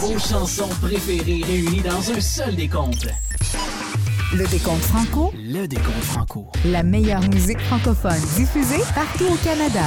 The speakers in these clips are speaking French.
Vos chansons préférées réunies dans un seul décompte. Le décompte franco, Le décompte franco. la meilleure musique francophone diffusée partout au Canada.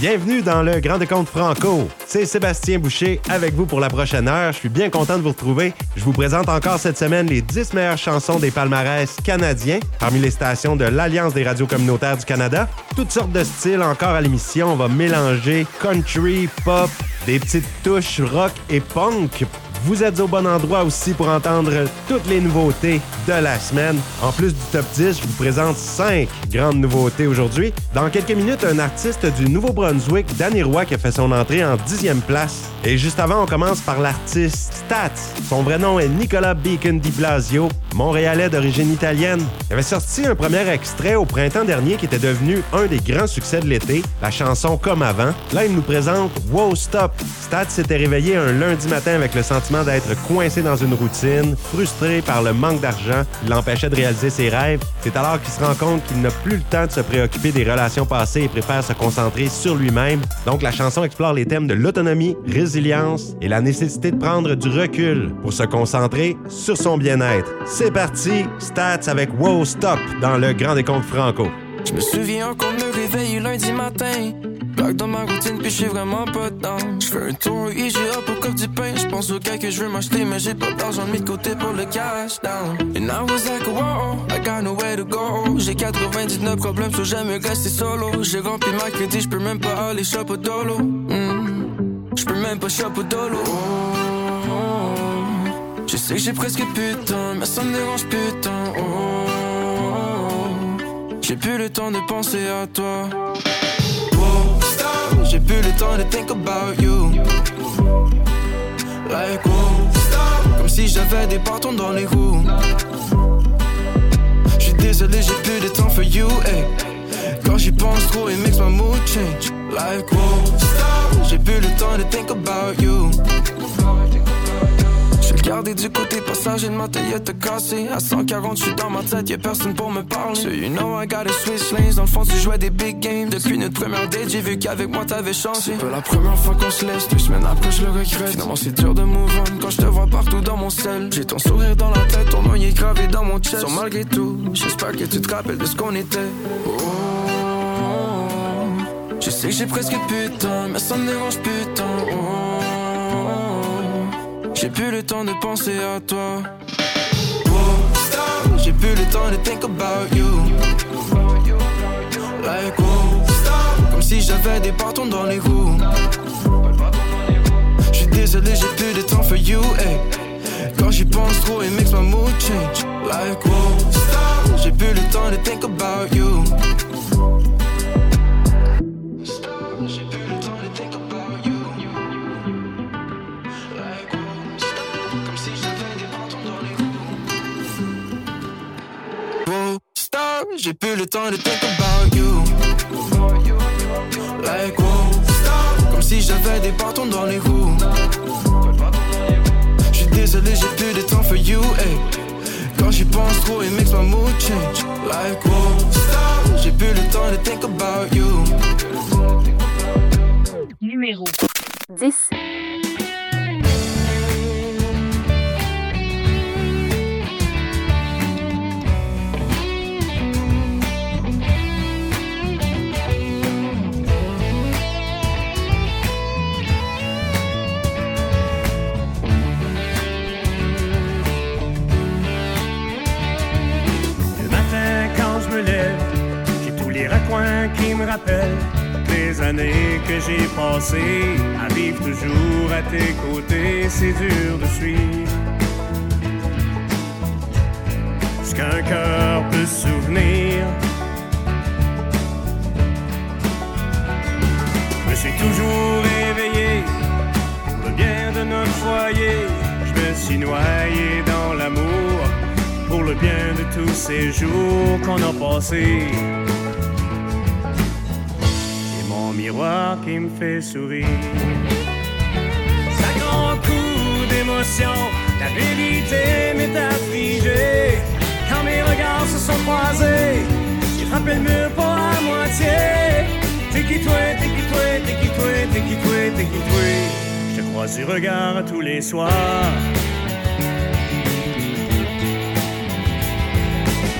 Bienvenue dans le Grand Décompte Franco. C'est Sébastien Boucher avec vous pour la prochaine heure. Je suis bien content de vous retrouver. Je vous présente encore cette semaine les 10 meilleures chansons des palmarès canadiens parmi les stations de l'Alliance des radios communautaires du Canada. Toutes sortes de styles encore à l'émission. On va mélanger country, pop, des petites touches rock et punk. Vous êtes au bon endroit aussi pour entendre toutes les nouveautés de la semaine. En plus du top 10, je vous présente 5 grandes nouveautés aujourd'hui. Dans quelques minutes, un artiste du Nouveau-Brunswick, Danny Roy, qui a fait son entrée en 10e place. Et juste avant, on commence par l'artiste Stats. Son vrai nom est Nicolas Beacon Di Blasio, montréalais d'origine italienne. Il avait sorti un premier extrait au printemps dernier qui était devenu un des grands succès de l'été, la chanson Comme avant. Là, il nous présente Wow Stop. Stats s'était réveillé un lundi matin avec le sentiment d'être coincé dans une routine, frustré par le manque d'argent qui l'empêchait de réaliser ses rêves. C'est alors qu'il se rend compte qu'il n'a plus le temps de se préoccuper des relations passées et préfère se concentrer sur lui-même. Donc la chanson explore les thèmes de l'autonomie, résilience et la nécessité de prendre du recul pour se concentrer sur son bien-être. C'est parti, Stats avec Wow Stop dans le Grand Décompte Franco. Je me souviens qu'on me réveille lundi matin. Blague dans ma routine, puis suis vraiment pas dedans. Je fais un tour au IGA pour coupe du pain. Je pense au cas que je veux m'acheter, mais j'ai pas d'argent mis de côté pour le cash down. And I was like, wow, I got nowhere to go. J'ai 99 problèmes, so j'aime rester solo. J'ai rempli ma crédit, je peux même pas aller shop au dolo. Mm. Je peux même pas shop au dolo. Oh, oh. Je sais que j'ai presque plus de temps, mais ça me dérange plus de temps. Oh, oh. J'ai plus le temps de penser à toi. J'ai plus le temps de think about you. Like, stop. Comme si j'avais des bâtons dans les roues. J'suis désolé, j'ai plus de temps for you. Hey. Quand j'y pense trop, it makes my mood change. Like, wow, stop. J'ai plus le temps de think about you. Regardé du côté passager de ma Toyota cassée À 140, j'suis dans ma tête, y'a personne pour me parler. So you know I gotta switch lanes. Dans le fond, tu jouais des big games. Depuis notre première date, j'ai vu qu'avec moi t'avais changé. C'est pas la première fois qu'on se laisse. Deux semaines après, je le regrette. Finalement, c'est dur de move on Quand je te vois partout dans mon sel. J'ai ton sourire dans la tête, ton nom est gravé dans mon chest. So malgré tout, j'espère que tu te rappelles de ce qu'on était. Oh, Je sais que j'ai presque temps Mais ça me dérange temps Oh, j'ai plus le temps de penser à toi. J'ai plus le temps de think about you. Like, wow, stop. Comme si j'avais des bâtons dans les roues. J'suis désolé, j'ai plus de temps for you. Hey. Quand j'y pense trop, it makes my mood change. Like, wow, stop. J'ai plus le temps de think about you. J'ai plus le temps de think about you. Like, wow, stop. Comme si j'avais des bâtons dans les roues. J'suis désolé, j'ai plus de temps for you. Hey. Quand j'y pense trop, it makes my mood change. Like, wow, stop. J'ai plus le temps de think about you. Numéro 10. Qui me rappellent les années que j'ai passées à vivre toujours à tes côtés, c'est dur de suivre. Ce qu'un cœur peut souvenir. Je me suis toujours éveillé pour le bien de notre foyer. Je me suis noyé dans l'amour pour le bien de tous ces jours qu'on a passés. Miroir qui me fait sourire. Ça grand coup d'émotion, la vérité m'est affligée. Quand mes regards se sont croisés, j'ai frappé le mur pas à moitié. T'es qui toi, t'es qui toi, t'es qui toi, t'es qui toi, t'es qui toi? Je te croise du regard tous les soirs.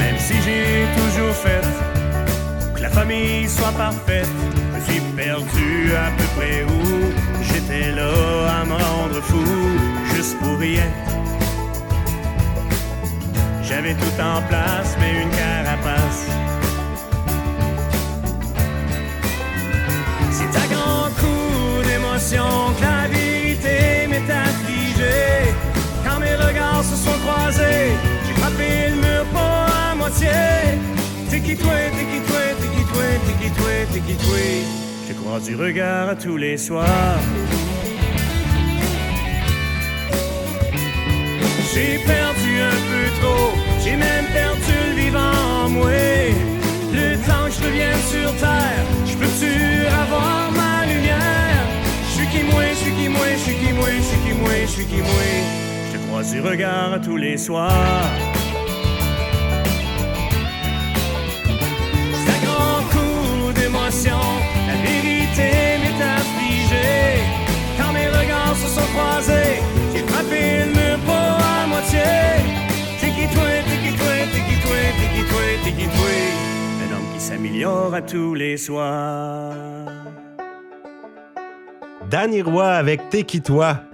Même si j'ai toujours fait que la famille soit parfaite, je suis perdu à peu près où j'étais là à me rendre fou, juste pour rien. J'avais tout en place, mais une carapace. C'est à grand coup d'émotion que la vérité m'est affligée. Quand mes regards se sont croisés, j'ai frappé le mur pas à moitié. T'es qui toi, t'es qui toi, t'es qui toi, t'es qui toi, t'es qui toi. Je croise du regard tous les soirs. J'ai perdu un peu trop, j'ai même perdu le vivant en moi. Le temps que je revienne sur terre, je peux-tu avoir ma lumière? Je suis qui moi, je suis qui moi, je suis qui moi, je suis qui moi, je suis qui moi. Je te croise du regard tous les soirs. Sont croisés, j'ai frappé le mur pas à moitié. Qui toi, t'es qui toi. Un homme qui s'améliore à tous les soirs. Danny Roy avec T'es qui?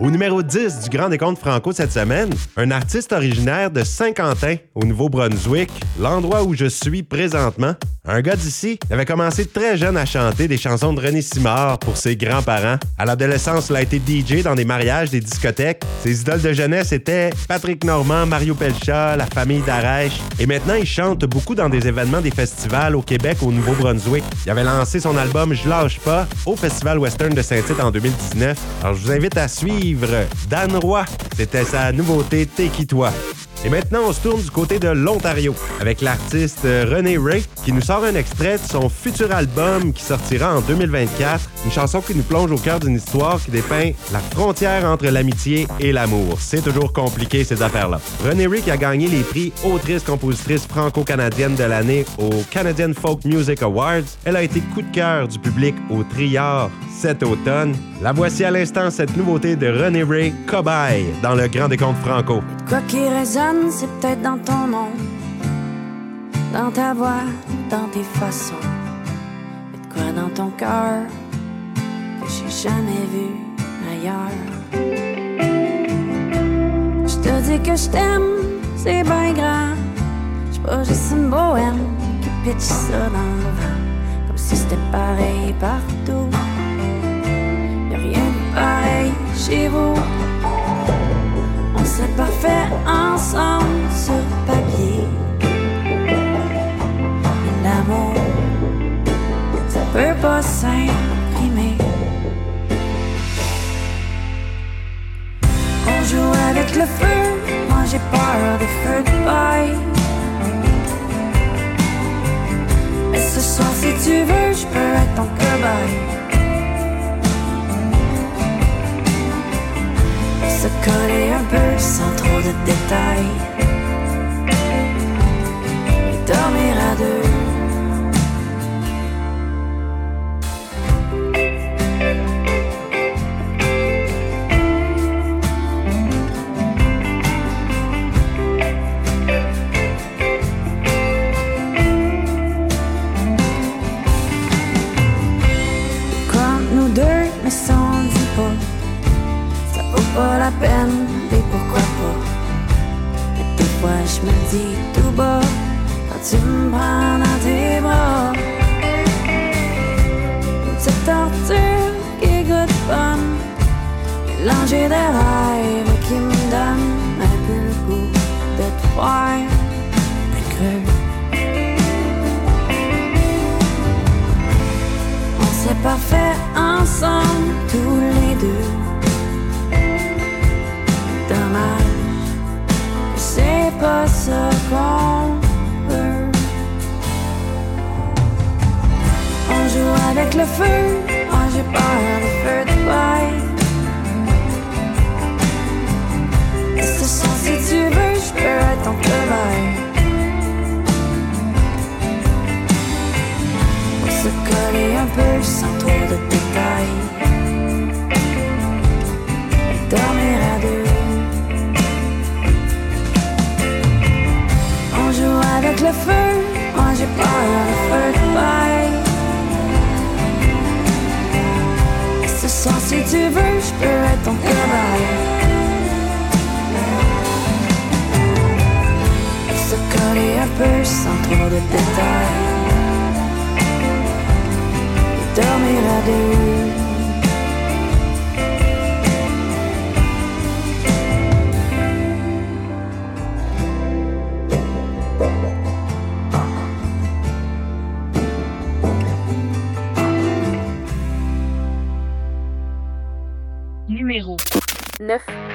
Au numéro 10 du Grand Décompte Franco cette semaine, un artiste originaire de Saint-Quentin, au Nouveau-Brunswick, l'endroit où je suis présentement. Un gars d'ici avait commencé très jeune à chanter des chansons de René Simard pour ses grands-parents. À l'adolescence, il a été DJ dans des mariages, des discothèques. Ses idoles de jeunesse étaient Patrick Normand, Mario Pelcha, la famille d'Arèche. Et maintenant, il chante beaucoup dans des événements des festivals au Québec, au Nouveau-Brunswick. Il avait lancé son album Je lâche pas au Festival Western de Saint-Tite en 2019. Alors, je vous invite à suivre Dan Roy. C'était sa nouveauté T'es qui toi? Et maintenant, on se tourne du côté de l'Ontario avec l'artiste René Ray qui nous sort un extrait de son futur album qui sortira en 2024. Une chanson qui nous plonge au cœur d'une histoire qui dépeint la frontière entre l'amitié et l'amour. C'est toujours compliqué ces affaires-là. René Ray qui a gagné les prix autrice-compositrice franco-canadienne de l'année au Canadian Folk Music Awards. Elle a été coup de cœur du public au Triard cet automne. La voici à l'instant cette nouveauté de René Ray, Cobaye, dans le Grand Décompte Franco. C'est peut-être dans ton nom, dans ta voix, dans tes façons. Mais de quoi dans ton cœur que j'ai jamais vu ailleurs. Je te dis que je t'aime, c'est bien grand. J'suis pas juste une bohème qui pitch ça dans le vent, comme si c'était pareil partout. Y'a rien de pareil chez vous. On s'est parfait ensemble sur papier. L'amour, ça peut pas s'imprimer. On joue avec le feu, moi j'ai peur des feux de paille. Mais ce soir, si tu veux, je peux être ton détails. Si tu veux, je peux être ton cabaret. Se coller un peu sans trop de détails. Dormir à deux. 9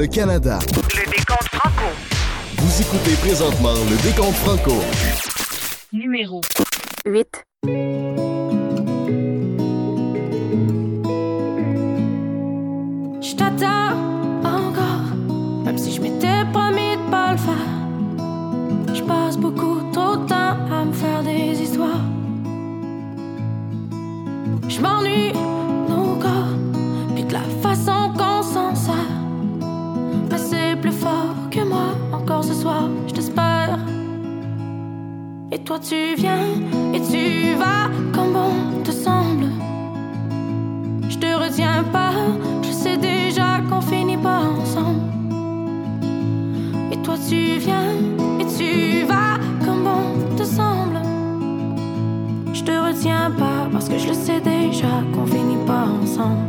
le Canada. Le décompte franco. Vous écoutez présentement le décompte franco. Numéro 8. Je t'attends encore, même si je m'étais promis de pas le faire. Je passe beaucoup trop de temps à me faire des histoires. Je m'ennuie. Toi tu viens et tu vas comme bon te semble. Je te retiens pas, je sais déjà qu'on finit pas ensemble. Et toi tu viens et tu vas comme bon te semble. Je te retiens pas parce que je le sais déjà qu'on finit pas ensemble.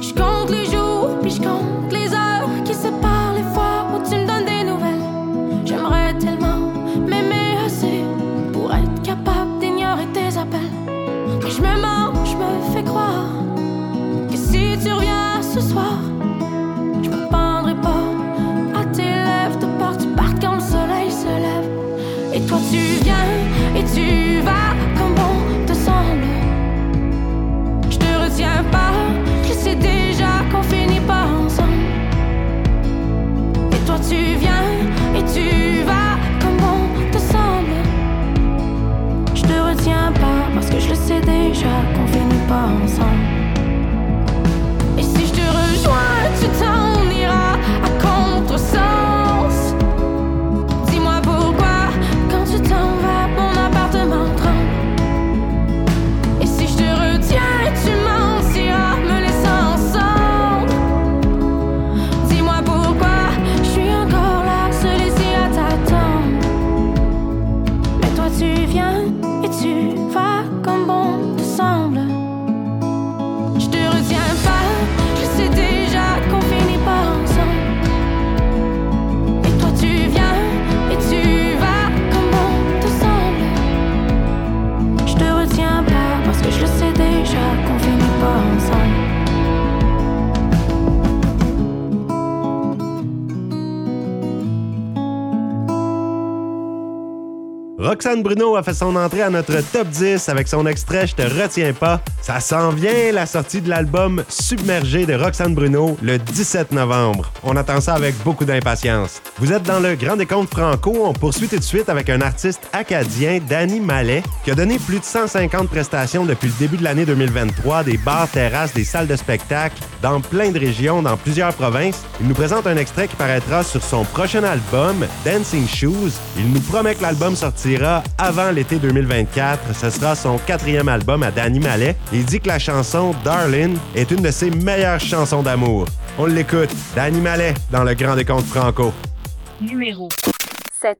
Je compte les jours puis je compte les se déjà confiné. Roxane Bruno a fait son entrée à notre top 10 avec son extrait Je te retiens pas. Ça s'en vient, la sortie de l'album Submergé de Roxane Bruno le 17 novembre. On attend ça avec beaucoup d'impatience. Vous êtes dans le Grand Décompte Franco. On poursuit tout de suite avec un artiste acadien, Danny Mallet, qui a donné plus de 150 prestations depuis le début de l'année 2023, des bars, terrasses, des salles de spectacle, dans plein de régions, dans plusieurs provinces. Il nous présente un extrait qui paraîtra sur son prochain album, Dancing Shoes. Il nous promet que l'album sortira avant l'été 2024. Ce sera son quatrième album à Danny Mallet. Il dit que la chanson Darling est une de ses meilleures chansons d'amour. On l'écoute, Danny Mallet, dans le Grand Décompte Franco. Numéro 7.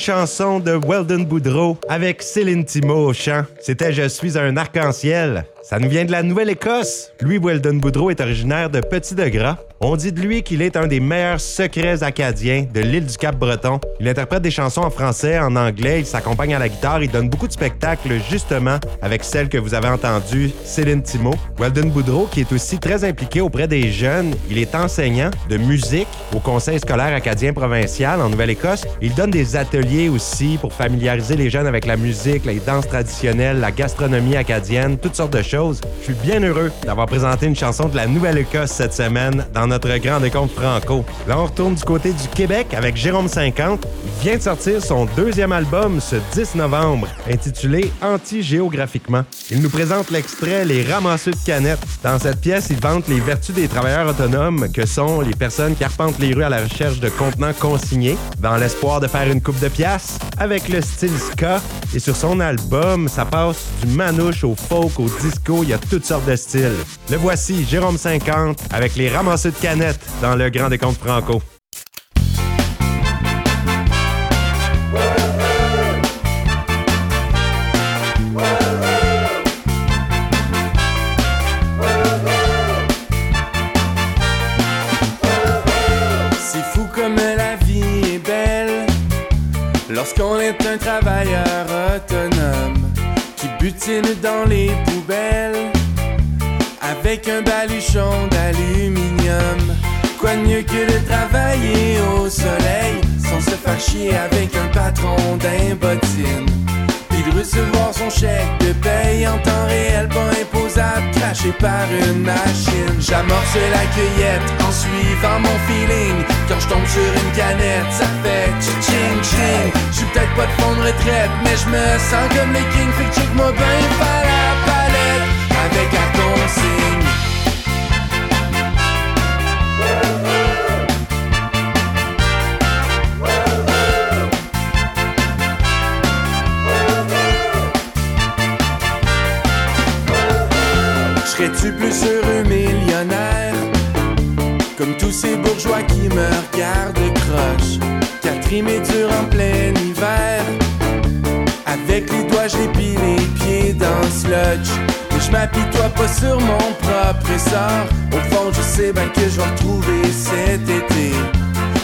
Chanson de Weldon Boudreau avec Céline Thimo au chant. C'était Je suis un arc-en-ciel. Ça nous vient de la Nouvelle-Écosse. Lui, Weldon Boudreau, est originaire de Petit-de-Gras. On dit de lui qu'il est un des meilleurs secrets acadiens de l'île du Cap-Breton. Il interprète des chansons en français, en anglais, il s'accompagne à la guitare, il donne beaucoup de spectacles justement avec celle que vous avez entendue, Céline Thimo. Weldon Boudreau, qui est aussi très impliqué auprès des jeunes, il est enseignant de musique au Conseil scolaire acadien provincial en Nouvelle-Écosse. Il donne des ateliers aussi pour familiariser les jeunes avec la musique, les danses traditionnelles, la gastronomie acadienne, toutes sortes de choses. Je suis bien heureux d'avoir présenté une chanson de la Nouvelle-Écosse cette semaine dans notre grand décompte franco. Là, on retourne du côté du Québec avec Jérôme 50. Il vient de sortir son deuxième album ce 10 novembre, intitulé Anti-géographiquement. Il nous présente l'extrait Les ramasseux de canettes. Dans cette pièce, il vante les vertus des travailleurs autonomes que sont les personnes qui arpentent les rues à la recherche de contenants consignés, dans l'espoir de faire une coupe de pièces, avec le style ska. Et sur son album, ça passe du manouche au folk, au disco, il y a toutes sortes de styles. Le voici, Jérôme 50, avec les ramasseux de dans le Grand Décompte Franco. C'est fou comme la vie est belle lorsqu'on est un travailleur autonome qui butine dans les poubelles avec un baluchon d'aluminium. Quoi de mieux que de travailler au soleil sans se faire chier avec un patron d'un bottine? Puis de recevoir son chèque de paye en temps réel, pas imposable, craché par une machine. J'amorce la cueillette en suivant mon feeling. Quand je tombe sur une canette, ça fait ching ching. J'suis peut-être pas de fond de retraite, mais je me sens comme les kings. Fait que check-moi bien me regardent croche. Catherine est dur en plein hiver. Avec les doigts j'épile les pieds dans le sludge Mais je m'apitoie pas sur mon propre essor Au fond je sais bien que je vais retrouver cet été.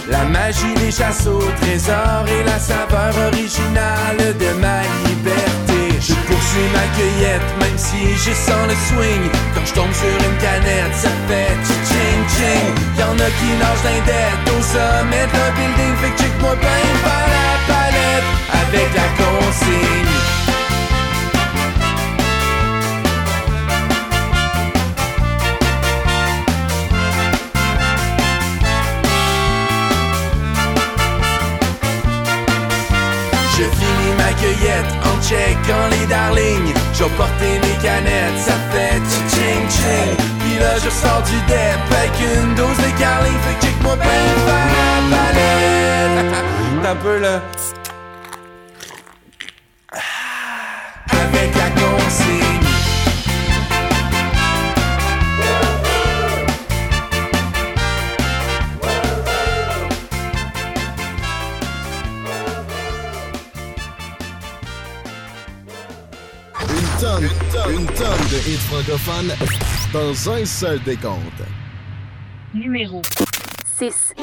La magie des chasses au trésor et la saveur originale de ma. Je poursuis ma cueillette, même si je sens le swing. Quand je tombe sur une canette, ça fait ching ching. Y'en a qui nagent d'un dette au sommet d'un building. Fait que check-moi bien par la palette avec la consigne. En checkant les darlings. Je vais porter mes canettes, ça fait ching ching. Puis là, je sors du dep avec une dose de carling. Fait que check-moi bien par la palette. T'as un peu là. Tonne, une tonne de hits francophones dans un seul décompte. Numéro 6.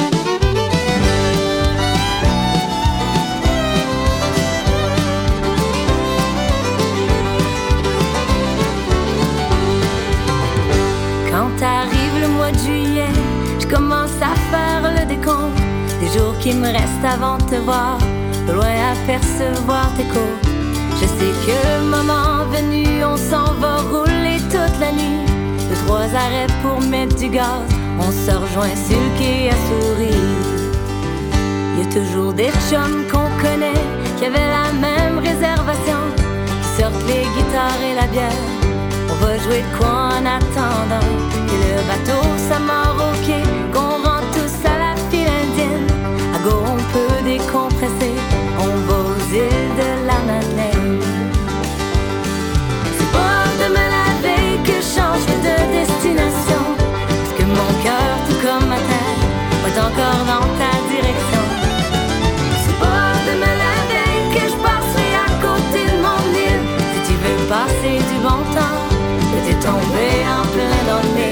Quand arrive le mois de juillet, je commence à faire le décompte des jours qui me restent avant de te voir, de loin apercevoir tes côtes. Je sais que moment venu, on s'en va rouler toute la nuit. Deux, trois arrêts pour mettre du gaz, on se rejoint quai à sourire. Y a toujours des chums qu'on connaît qui avaient la même réservation, qui sortent les guitares et la bière. On va jouer de quoi en attendant que le bateau s'amarre au quai, qu'on rentre tous à la file indienne. À go, on peut décompresser, on va aux îles comme ma tête, va encore dans ta direction. C'est pas demain la veille que je passerai à côté de mon île, si tu veux passer du bon temps t'es tombé en plein dans le.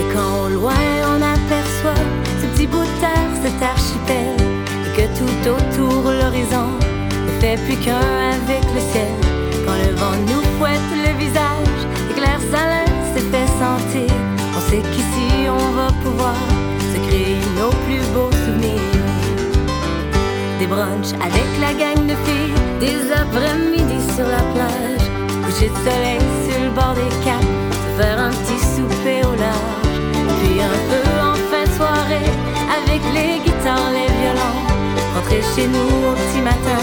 Et quand au loin on aperçoit ce petit bout de terre, cet archipel, et que tout autour l'horizon ne fait plus qu'un avec le ciel. Avec la gang de filles, des après-midi sur la plage. Coucher de soleil sur le bord des caps, faire un petit souper au large, puis un peu en fin de soirée, avec les guitares, les violons, rentrer chez nous au petit matin,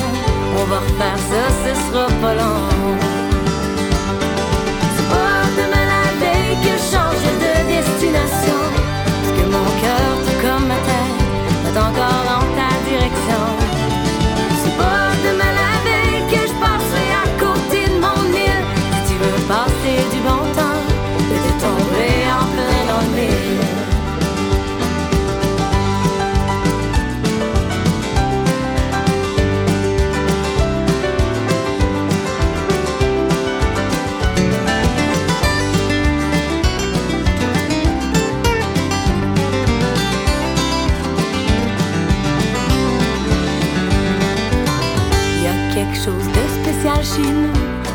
on va refaire ça, ce sera pas long. Que de destination, parce que mon cœur, tout comme ma tête, va encore dans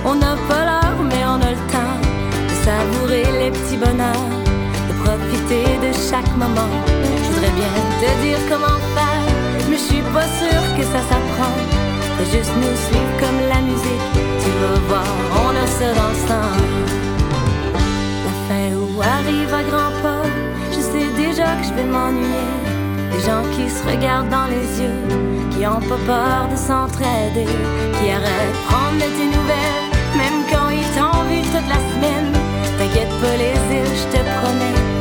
On n'a pas l'heure, mais on a le temps de savourer les petits bonheurs, de profiter de chaque moment. Je voudrais bien te dire comment faire, mais je suis pas sûre que ça s'apprend. Faut juste nous suivre comme la musique. Tu vas voir, on a ça dans le sang. La fin où arrive à grands pas, je sais déjà que je vais m'ennuyer. Des gens qui se regardent dans les yeux, qui ont pas peur de s'entraider, qui arrêtent de prendre de tes nouvelles, même quand ils t'ont vu toute la semaine. T'inquiète pas les îles, je te promets,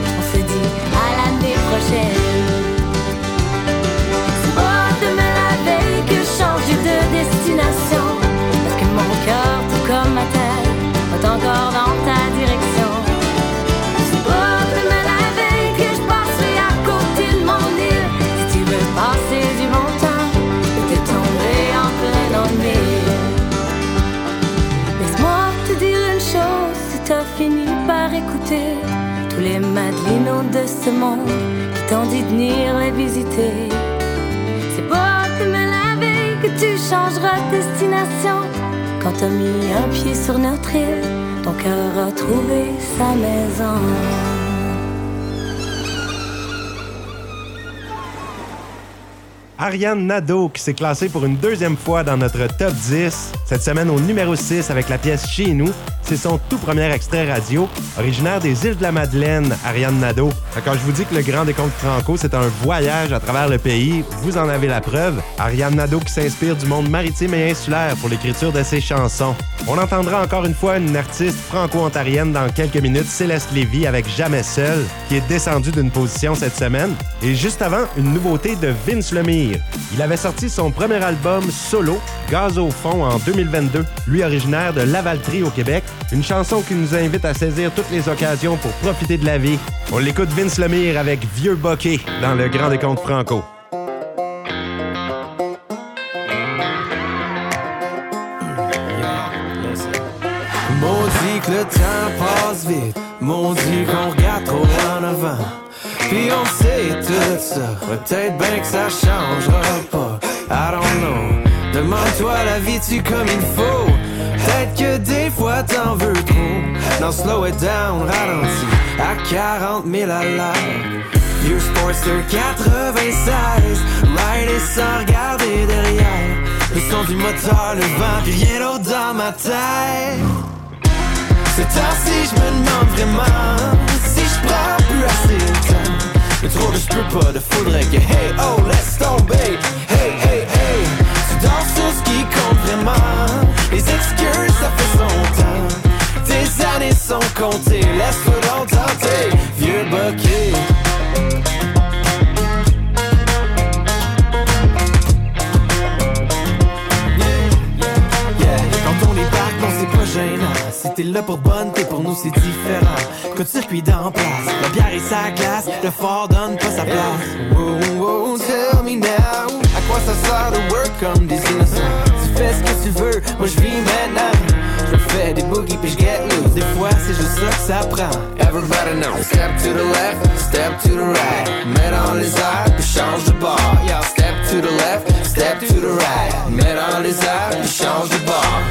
qui t'ont dit venir les visiter. C'est pas demain la veille que tu changeras de destination. Quand t'as mis un pied sur notre île, ton cœur a trouvé sa maison. Ariane Nadeau qui s'est classée pour une deuxième fois dans notre top 10, cette semaine au numéro 6 avec la pièce Chez nous. C'est son tout premier extrait radio, originaire des îles de la Madeleine, Ariane Nadeau. Quand je vous dis que le Grand Décompte Franco, c'est un voyage à travers le pays, vous en avez la preuve. Ariane Nadeau qui s'inspire du monde maritime et insulaire pour l'écriture de ses chansons. On entendra encore une fois une artiste franco-ontarienne dans quelques minutes, Céleste Lévy avec Jamais Seul, qui est descendue d'une position cette semaine. Et juste avant, une nouveauté de Vince Lemire. Il avait sorti son premier album solo, Gaz au fond, en 2022, lui originaire de Lavaltrie au Québec. Une chanson qui nous invite à saisir toutes les occasions pour profiter de la vie. On l'écoute Vince Lemire avec Vieux Bokeh dans le Grand Décompte Franco. Maudit que le temps passe vite. Maudit qu'on regarde trop en avant. Puis on sait tout ça. Peut-être bien que ça changera pas. I don't know. Demande-toi la vie-tu comme il faut. Peut-être que des fois t'en veux trop. Non, slow it down, ralenti. À 40 000 à l'heure. Vieux Sportster 96. Rider sans regarder derrière. Le son du moteur, le vent, rien d'autre dans ma tête. C'est temps-ci, je me demande vraiment si je prends plus assez de temps. Le trop de je pas, de faudrait que hey oh laisse tomber. Hey hey hey, tu danses sur ce qui compte vraiment. Les excuses, ça fait son temps. Tes années sont comptées, laisse-toi tenter, vieux gênant. Si t'es là pour bonne, t'es pour nous c'est différent. Coup de circuit d'en place, la bière et sa glace Le fort donne pas sa place. Wow, wow, tell me now quoi ça sert de work comme des innocents. Tu fais ce que tu veux, moi je vis maintenant. Je fais des boogies puis je get loose. Des fois c'est juste ça que ça prend. Everybody know Step to the left, step to the right. Mets dans les airs puis change de bord. Yeah, step to the left, step to the right. Mets dans les airs puis change de bord.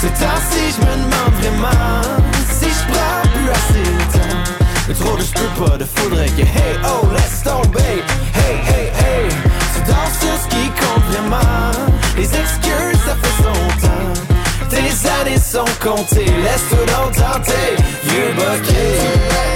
C'est ainsi je me demande vraiment Si je prends plus assez de temps. Trop de je peux pas, de faudrait que Hey oh laisse tomber. Hey hey hey Tu danses sur ce qui compte vraiment Les excuses ça fait son temps Tes années sont comptées. Laisse-toi donc tenter Vieux Numéro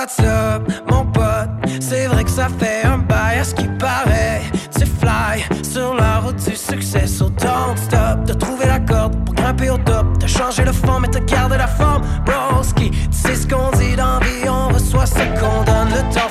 What's up, mon pote? C'est vrai que ça fait un bail à ce qui paraît. Tu fly sur la route du succès, so don't stop. T'as trouvé la corde pour grimper au top. T'as changé le fond, mais t'as gardé la forme. Broski, tu sais ce qu'on dit dans vie, on reçoit ce qu'on donne. Le temps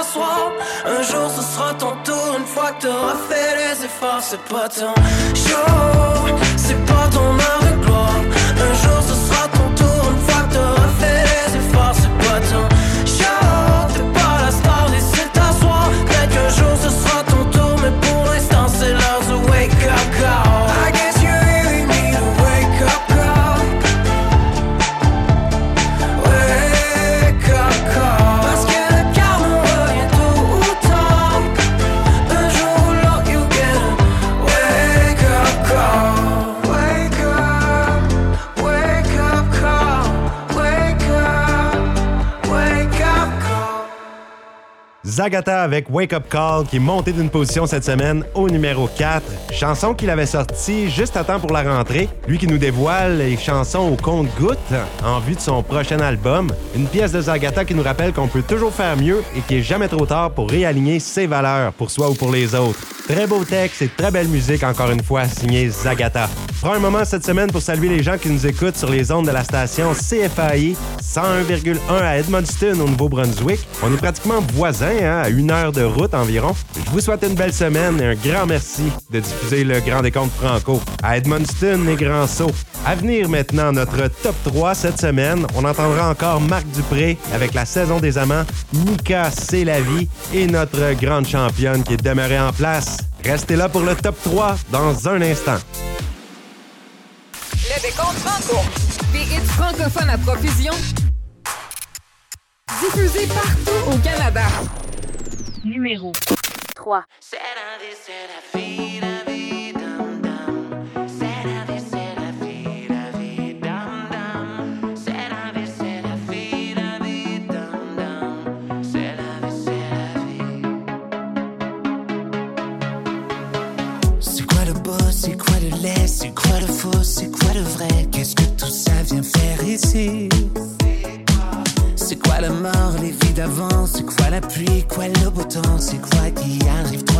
Un jour ce sera ton tour, une fois que t'auras fait les efforts, c'est pas ton show, c'est pas ton heure de gloire. Un jour ce sera ton tour, une fois que t'auras fait les efforts, c'est pas ton show. T'es pas la star et c'est ta soir. Peut-être qu'un jour ce sera ton tour, mais pour l'instant c'est l'heure de wake up call. Zagata avec Wake Up Call qui est monté d'une position cette semaine au numéro 4. Chanson qu'il avait sortie juste à temps pour la rentrée. Lui qui nous dévoile les chansons au compte-goutte en vue de son prochain album. Une pièce de Zagata qui nous rappelle qu'on peut toujours faire mieux et qu'il est jamais trop tard pour réaligner ses valeurs pour soi ou pour les autres. Très beau texte et très belle musique encore une fois signé Zagata. Prends un moment cette semaine pour saluer les gens qui nous écoutent sur les ondes de la station CFAI 101,1 à Edmundston au Nouveau-Brunswick. On est pratiquement voisins, hein, à une heure de route environ. Je vous souhaite une belle semaine et un grand merci de diffuser le Grand Décompte Franco à Edmundston et Grand Sault. À venir maintenant, notre top 3 cette semaine, on entendra encore Marc Dupré avec la saison des amants, Mika C'est la vie et notre grande championne qui est demeurée en place. Restez là pour le top 3 dans un instant. Le décompte franco. Francophones à profusion. Diffusés partout au Canada. Numéro 3. C'est quoi le beau, c'est quoi le laid, c'est quoi le faux, c'est quoi le vrai? Qu'est-ce que tout ça vient faire ici? Quoi la mort, les vies d'avant C'est quoi la pluie, quoi le beau temps C'est quoi qui arrive droit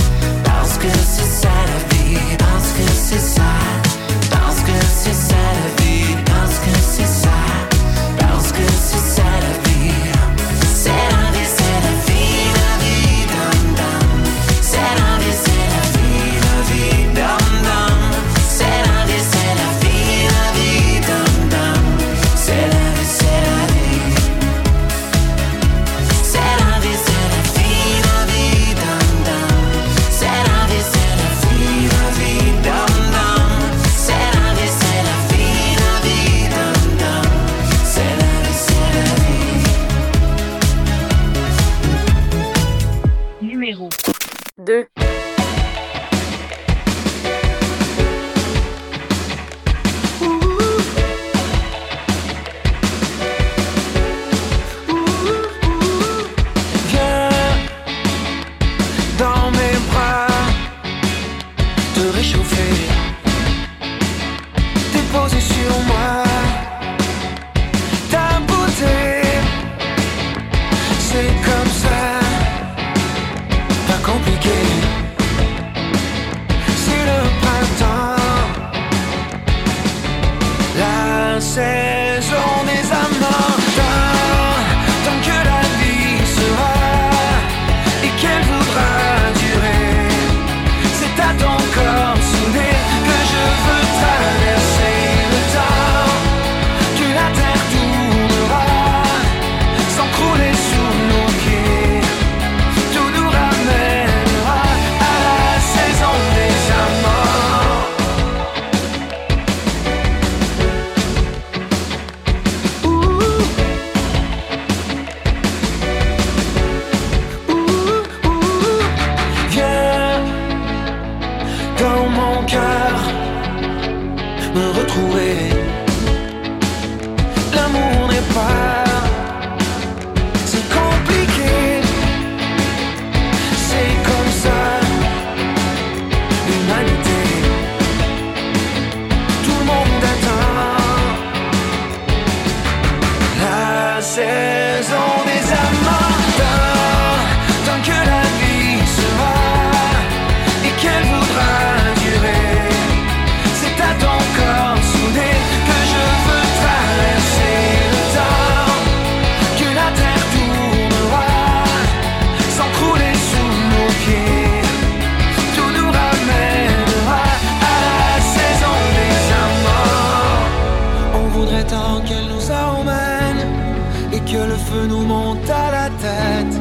nous monte à la tête,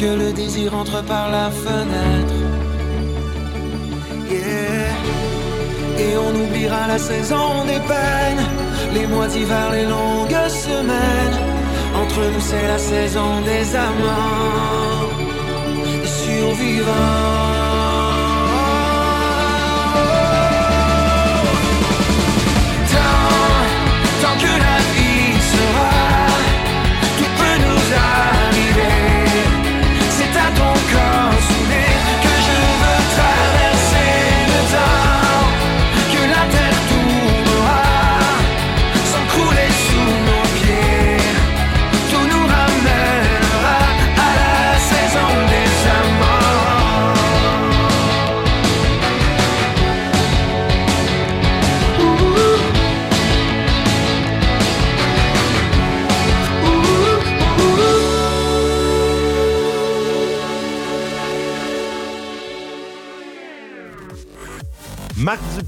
que le désir entre par la fenêtre. Yeah. Et on oubliera la saison des peines, les mois d'hiver, les longues semaines. Entre nous, c'est la saison des amants, des survivants. que la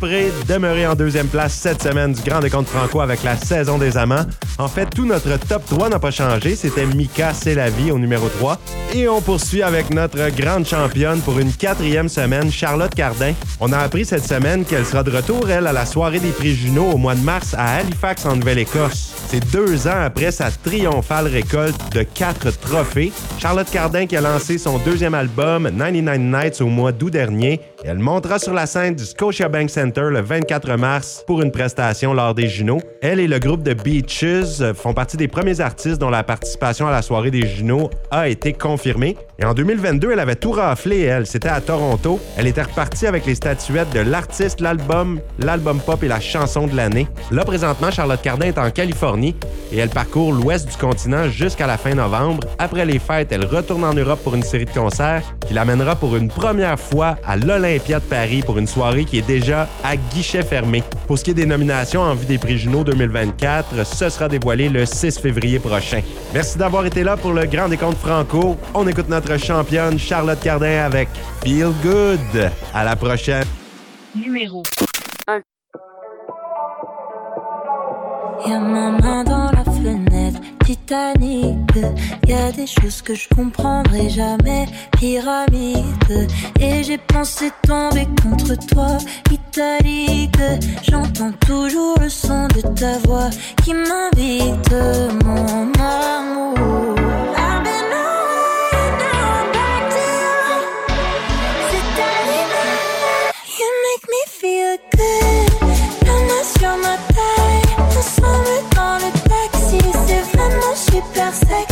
Demeuré en deuxième place cette semaine du Grand Décompte Franco avec la saison des amants. En fait, tout notre top 3 n'a pas changé. C'était Mika, c'est la vie au numéro 3. Et on poursuit avec notre grande championne pour une quatrième semaine, Charlotte Cardin. On a appris cette semaine qu'elle sera de retour, elle, à la soirée des prix Juno au mois de mars à Halifax, en Nouvelle-Écosse. C'est deux ans après sa triomphale récolte de quatre trophées. Charlotte Cardin qui a lancé son deuxième album, 99 Nights, au mois d'août dernier. Elle montera sur la scène du Scotiabank Center le 24 mars pour une prestation lors des Juno. Elle et le groupe de Beaches font partie des premiers artistes dont la participation à la soirée des Juno a été confirmée. Et en 2022, elle avait tout raflé, elle. C'était à Toronto. Elle était repartie avec les statuettes de l'artiste, l'album, l'album pop et la chanson de l'année. Là, présentement, Charlotte Cardin est en Californie et elle parcourt l'ouest du continent jusqu'à la fin novembre. Après les fêtes, elle retourne en Europe pour une série de concerts qui l'amènera pour une première fois à de Paris pour une soirée qui est déjà à guichet fermé. Pour ce qui est des nominations en vue des prix Juno 2024, ce sera dévoilé le 6 février prochain. Merci d'avoir été là pour le Grand Décompte Franco. On écoute notre championne Charlotte Cardin avec Feel Good. À la prochaine. Numéro Y'a ma main dans la fenêtre, Titanic. Y a des choses que je comprendrai jamais, pyramide. Et j'ai pensé tomber contre toi, italique. J'entends toujours le son de ta voix qui m'invite, mon amour. hyper.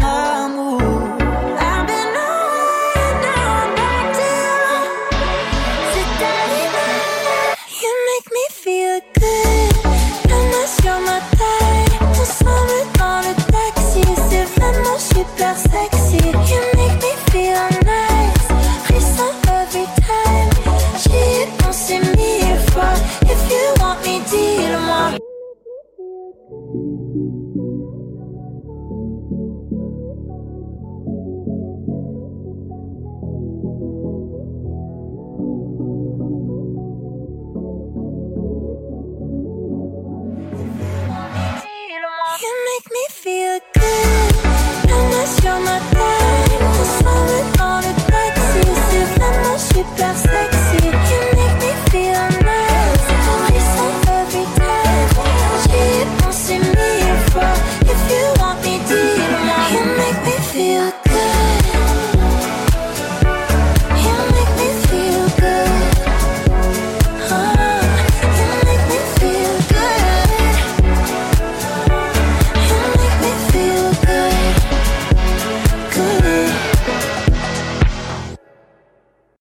sur